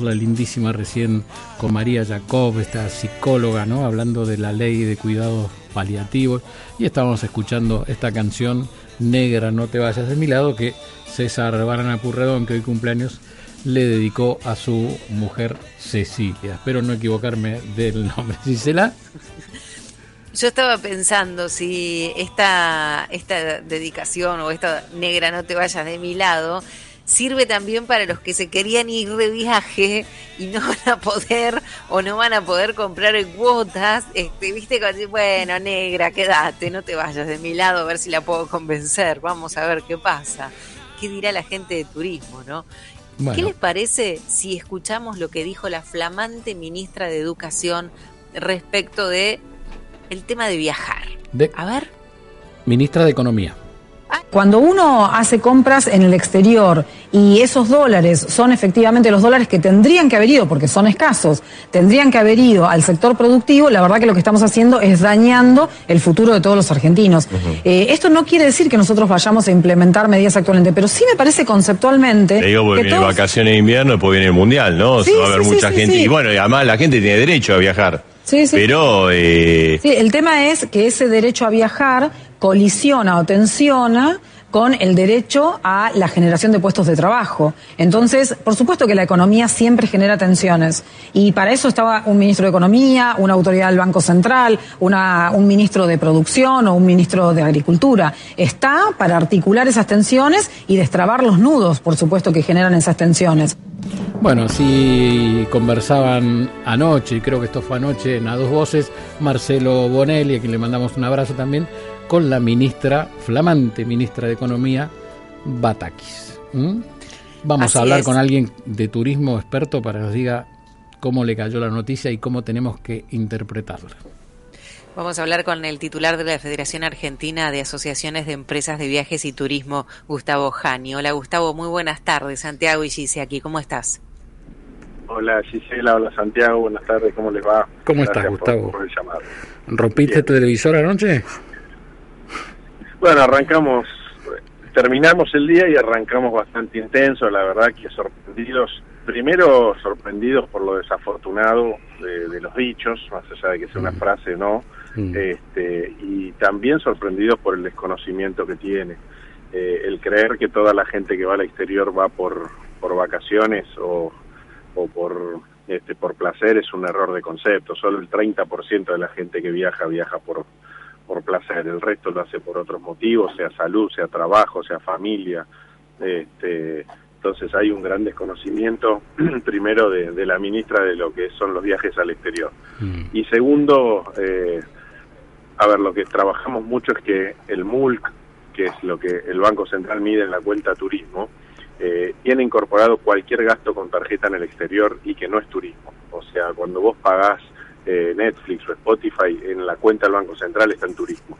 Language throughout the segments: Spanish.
la lindísima recién con María Jacob, esta psicóloga, ¿no? Hablando de la ley de cuidados paliativos. Y estábamos escuchando esta canción, Negra, no te vayas de mi lado, que César Barana Purredón, que hoy cumpleaños, le dedicó a su mujer Cecilia. Espero no equivocarme del nombre. Gisela. Yo estaba pensando si esta, esta dedicación o esta negra no te vayas de mi lado sirve también para los que se querían ir de viaje y no van a poder o no van a poder comprar cuotas, este, viste, bueno, negra, quédate, no te vayas de mi lado a ver si la puedo convencer, vamos a ver qué pasa. ¿Qué dirá la gente de turismo, no? ¿Qué les parece si escuchamos lo que dijo la flamante ministra de Educación respecto de el tema de viajar? a ver. Ministra de Economía. Cuando uno hace compras en el exterior y esos dólares son efectivamente los dólares que tendrían que haber ido, porque son escasos, tendrían que haber ido al sector productivo, la verdad que lo que estamos haciendo es dañando el futuro de todos los argentinos. Eh, esto no quiere decir que nosotros vayamos a implementar medidas actualmente, pero sí me parece conceptualmente... Te digo, porque viene vacaciones de invierno, después viene el mundial, ¿no? va a haber mucha gente. Y bueno, además la gente tiene derecho a viajar. Sí, sí. Pero... Eh... Sí, el tema es que ese derecho a viajar colisiona o tensiona con el derecho a la generación de puestos de trabajo. Entonces, por supuesto que la economía siempre genera tensiones. Y para eso estaba un ministro de Economía, una autoridad del Banco Central, un ministro de Producción o un ministro de Agricultura. Está para articular esas tensiones y destrabar los nudos, por supuesto, que generan esas tensiones. Bueno, así conversaban anoche, y creo que esto fue anoche en A Dos Voces, Marcelo Bonelli, a quien le mandamos un abrazo también, con la ministra, flamante ministra de Economía, Batakis. Vamos a hablar con alguien de turismo experto para que nos diga cómo le cayó la noticia y cómo tenemos que interpretarla. Vamos a hablar con el titular de la Federación Argentina de Asociaciones de Empresas de Viajes y Turismo, Gustavo Jani. Hola Gustavo, muy buenas tardes. Santiago y Gise aquí, ¿cómo estás? Hola Gisela, hola Santiago, buenas tardes, ¿cómo les va? ¿Cómo estás Gustavo? ¿Rompiste tu televisor anoche? Bueno, arrancamos, terminamos el día y arrancamos bastante intenso, la verdad que sorprendidos, primero sorprendidos por lo desafortunado de, los dichos, más allá de que sea una mm. frase no, mm. este, y también sorprendidos por el desconocimiento que tiene. Eh, el creer que toda la gente que va al exterior va por, por vacaciones o, o por este, por placer es un error de concepto. Solo el 30% de la gente que viaja viaja por, por placer, el resto lo hace por otros motivos, sea salud, sea trabajo, sea familia. Este, entonces hay un gran desconocimiento, primero, de, la ministra de lo que son los viajes al exterior. Mm. Y segundo, eh, a ver, lo que trabajamos mucho es que el MULC, que es lo que el Banco Central mide en la cuenta turismo, eh, tiene incorporado cualquier gasto con tarjeta en el exterior y que no es turismo. O sea, cuando vos pagás eh, Netflix o Spotify en la cuenta del Banco Central está en turismo.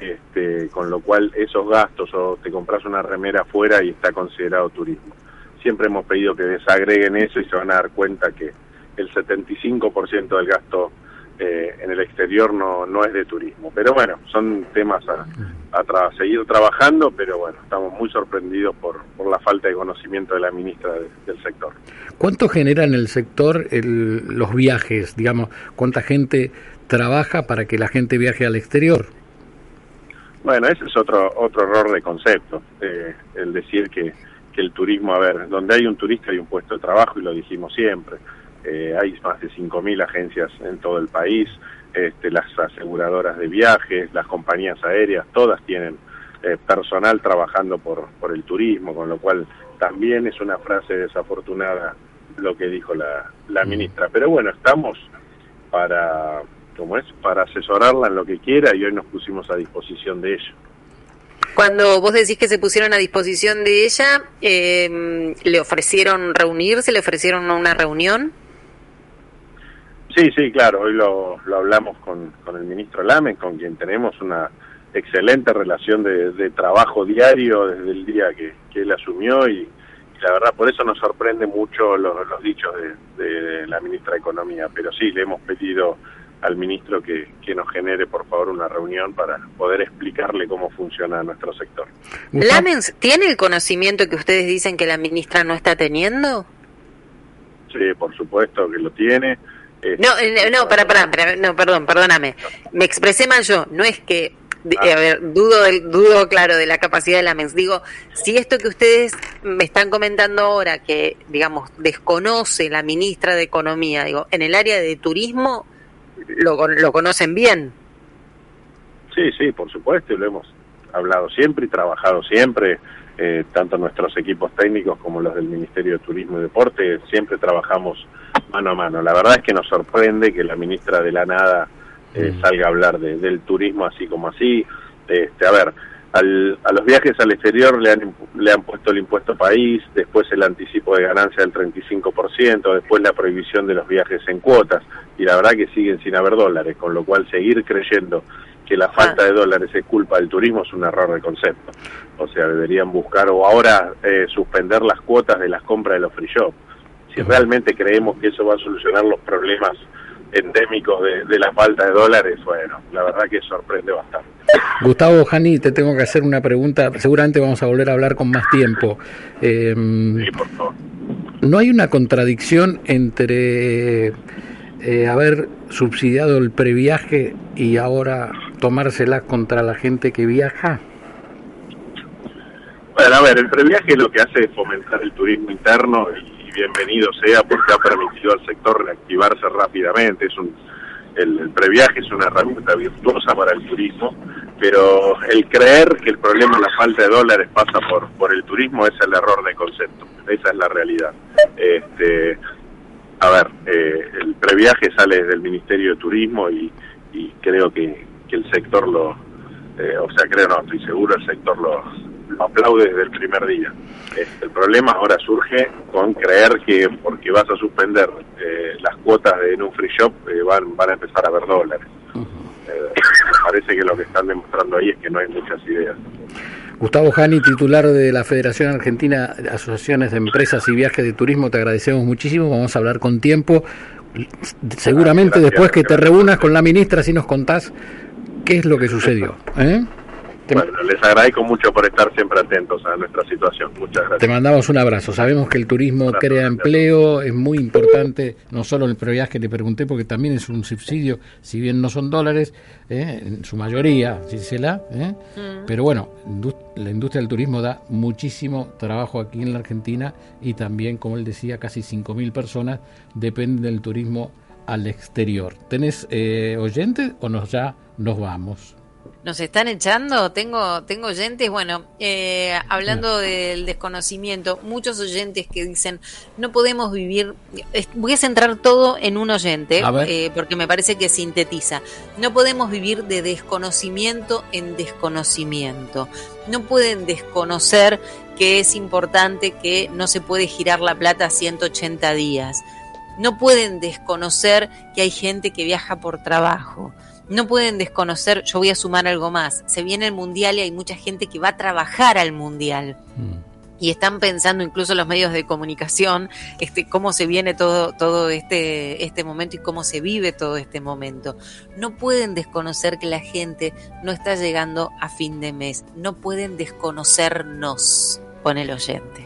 Este, con lo cual esos gastos o te compras una remera afuera y está considerado turismo. Siempre hemos pedido que desagreguen eso y se van a dar cuenta que el 75% del gasto eh, en el exterior no, no es de turismo. Pero bueno, son temas a, a seguir trabajando, pero bueno, estamos muy sorprendidos por, por la falta de conocimiento de la ministra del sector. ¿Cuánto genera en el sector los viajes? Digamos, ¿cuánta gente trabaja para que la gente viaje al exterior? Bueno, ese es otro otro error de concepto, eh, el decir que, que el turismo, a ver, donde hay un turista hay un puesto de trabajo y lo dijimos siempre. Eh, hay más de 5.000 agencias en todo el país, este, las aseguradoras de viajes, las compañías aéreas, todas tienen eh, personal trabajando por, por el turismo, con lo cual también es una frase desafortunada lo que dijo la, la mm. ministra. Pero bueno, estamos para, como es, para asesorarla en lo que quiera y hoy nos pusimos a disposición de ella. Cuando vos decís que se pusieron a disposición de ella, eh, ¿le ofrecieron reunirse? ¿Le ofrecieron una reunión? Sí, sí, claro, hoy lo, lo hablamos con, con el ministro Lamen, con quien tenemos una excelente relación de, de trabajo diario desde el día que, que él asumió y, la verdad por eso nos sorprende mucho los, los dichos de, de, la ministra de Economía, pero sí, le hemos pedido al ministro que, que nos genere por favor una reunión para poder explicarle cómo funciona nuestro sector. ¿Lamens tiene el conocimiento que ustedes dicen que la ministra no está teniendo? Sí, por supuesto que lo tiene. No, eh, no, para, para, no, perdón, perdóname. Me expresé mal yo. No es que ah. a ver, dudo, del, dudo, claro, de la capacidad de la MENS. Digo, si esto que ustedes me están comentando ahora, que, digamos, desconoce la ministra de Economía, digo, en el área de turismo, lo, lo conocen bien. Sí, sí, por supuesto, lo hemos hablado siempre y trabajado siempre, eh, tanto nuestros equipos técnicos como los del Ministerio de Turismo y Deporte, siempre trabajamos mano a mano. La verdad es que nos sorprende que la ministra de la Nada eh, mm. salga a hablar del turismo así como así. Este, a ver, al, a los viajes al exterior le han, le han puesto el impuesto país, después el anticipo de ganancia del 35%, después la prohibición de los viajes en cuotas, y la verdad que siguen sin haber dólares, con lo cual seguir creyendo que la falta ah. de dólares es culpa del turismo es un error de concepto. O sea, deberían buscar o ahora eh, suspender las cuotas de las compras de los free shop. Si realmente creemos que eso va a solucionar los problemas endémicos de, la falta de dólares, bueno, la verdad que sorprende bastante. Gustavo Jani, te tengo que hacer una pregunta, seguramente vamos a volver a hablar con más tiempo. Em, sí, por favor. ¿No hay una contradicción entre eh, haber subsidiado el previaje y ahora tomárselas contra la gente que viaja? Bueno, a ver, el previaje lo que hace es fomentar el turismo interno y bienvenido sea porque ha permitido al sector reactivarse rápidamente. Es un, el, previaje es una herramienta virtuosa para el turismo, pero el creer que el problema de la falta de dólares pasa por, por el turismo es el error de concepto. Esa es la realidad. Este, a ver, eh, el previaje sale desde el Ministerio de Turismo y, creo que, el sector lo, eh, o sea, creo no, estoy seguro, el sector lo, aplaude desde el primer día. el problema ahora surge con creer que porque vas a suspender eh, las cuotas en un free shop van, van a empezar a ver dólares. me parece que lo que están demostrando ahí es que no hay muchas ideas. Gustavo Jani, titular de la Federación Argentina de Asociaciones de Empresas y Viajes de Turismo, te agradecemos muchísimo. Vamos a hablar con tiempo. Seguramente después que te reúnas con la ministra, si nos contás qué es lo que sucedió. ¿eh? Bueno, les agradezco mucho por estar siempre atentos a nuestra situación. Muchas gracias. Te mandamos un abrazo. Sabemos que el turismo crea empleo, es muy importante, no solo el previaje que le pregunté, porque también es un subsidio, si bien no son dólares, ¿eh? en su mayoría, si se la, ¿eh? mm. pero bueno, la industria del turismo da muchísimo trabajo aquí en la Argentina y también, como él decía, casi 5.000 personas dependen del turismo al exterior. ¿Tenés eh, oyentes o nos ya nos vamos? Nos están echando, tengo, tengo oyentes, bueno, eh, hablando del desconocimiento, muchos oyentes que dicen, no podemos vivir, voy a centrar todo en un oyente, eh, porque me parece que sintetiza, no podemos vivir de desconocimiento en desconocimiento, no pueden desconocer que es importante que no se puede girar la plata a 180 días, no pueden desconocer que hay gente que viaja por trabajo no pueden desconocer, yo voy a sumar algo más, se viene el mundial y hay mucha gente que va a trabajar al mundial. Mm. Y están pensando incluso los medios de comunicación, este, cómo se viene todo, todo este, este momento y cómo se vive todo este momento. No pueden desconocer que la gente no está llegando a fin de mes. No pueden desconocernos, pone el oyente.